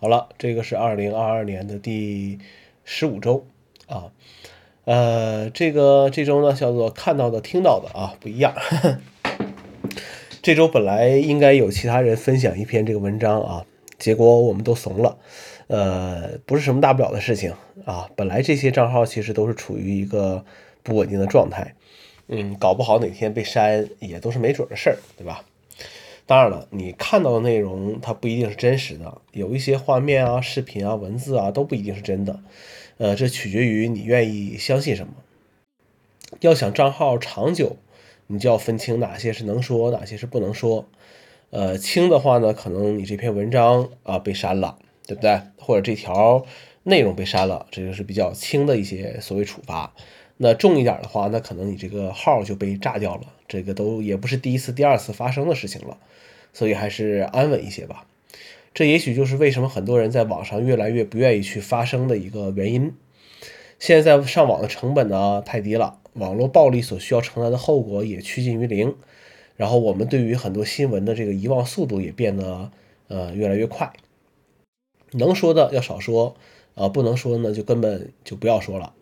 好了，这个是二零二二年的第十五周啊，呃，这个这周呢叫做看到的、听到的啊不一样。这周本来应该有其他人分享一篇这个文章啊，结果我们都怂了。呃，不是什么大不了的事情啊。本来这些账号其实都是处于一个不稳定的状态，嗯，搞不好哪天被删也都是没准的事儿，对吧？当然了，你看到的内容它不一定是真实的，有一些画面啊、视频啊、文字啊都不一定是真的。呃，这取决于你愿意相信什么。要想账号长久。你就要分清哪些是能说，哪些是不能说。呃，轻的话呢，可能你这篇文章啊被删了，对不对？或者这条内容被删了，这就是比较轻的一些所谓处罚。那重一点的话，那可能你这个号就被炸掉了，这个都也不是第一次、第二次发生的事情了，所以还是安稳一些吧。这也许就是为什么很多人在网上越来越不愿意去发声的一个原因。现在上网的成本呢太低了。网络暴力所需要承担的后果也趋近于零，然后我们对于很多新闻的这个遗忘速度也变得呃越来越快，能说的要少说，啊不能说呢就根本就不要说了，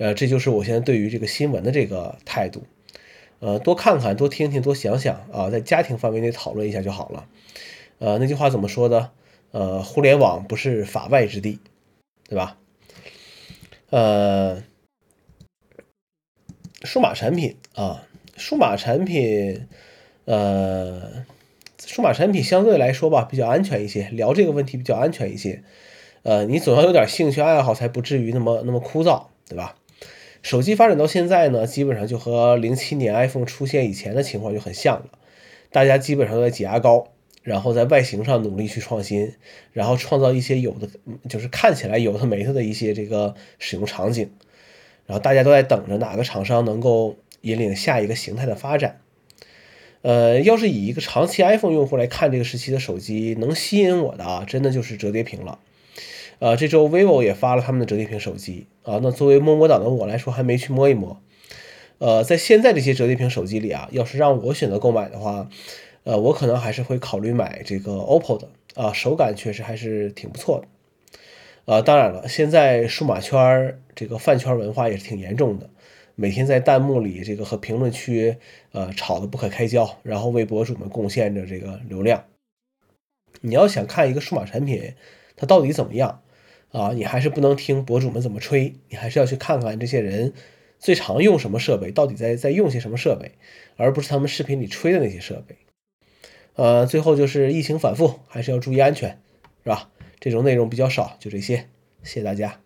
呃这就是我现在对于这个新闻的这个态度，呃多看看多听听多想想啊，在家庭范围内讨论一下就好了，呃那句话怎么说的？呃互联网不是法外之地，对吧？呃。数码产品啊，数码产品，呃，数码产品相对来说吧比较安全一些，聊这个问题比较安全一些。呃，你总要有点兴趣爱好，才不至于那么那么枯燥，对吧？手机发展到现在呢，基本上就和零七年 iPhone 出现以前的情况就很像了，大家基本上都在挤牙膏，然后在外形上努力去创新，然后创造一些有的就是看起来有的没的的一些这个使用场景。然后大家都在等着哪个厂商能够引领下一个形态的发展。呃，要是以一个长期 iPhone 用户来看这个时期的手机，能吸引我的啊，真的就是折叠屏了。呃，这周 vivo 也发了他们的折叠屏手机啊。那作为摸摸党的我来说，还没去摸一摸。呃，在现在这些折叠屏手机里啊，要是让我选择购买的话，呃，我可能还是会考虑买这个 OPPO 的啊，手感确实还是挺不错的。啊，当然了，现在数码圈儿这个饭圈文化也是挺严重的，每天在弹幕里这个和评论区呃吵得不可开交，然后为博主们贡献着这个流量。你要想看一个数码产品它到底怎么样啊，你还是不能听博主们怎么吹，你还是要去看看这些人最常用什么设备，到底在在用些什么设备，而不是他们视频里吹的那些设备。呃，最后就是疫情反复，还是要注意安全，是吧？这种内容比较少，就这些，谢谢大家。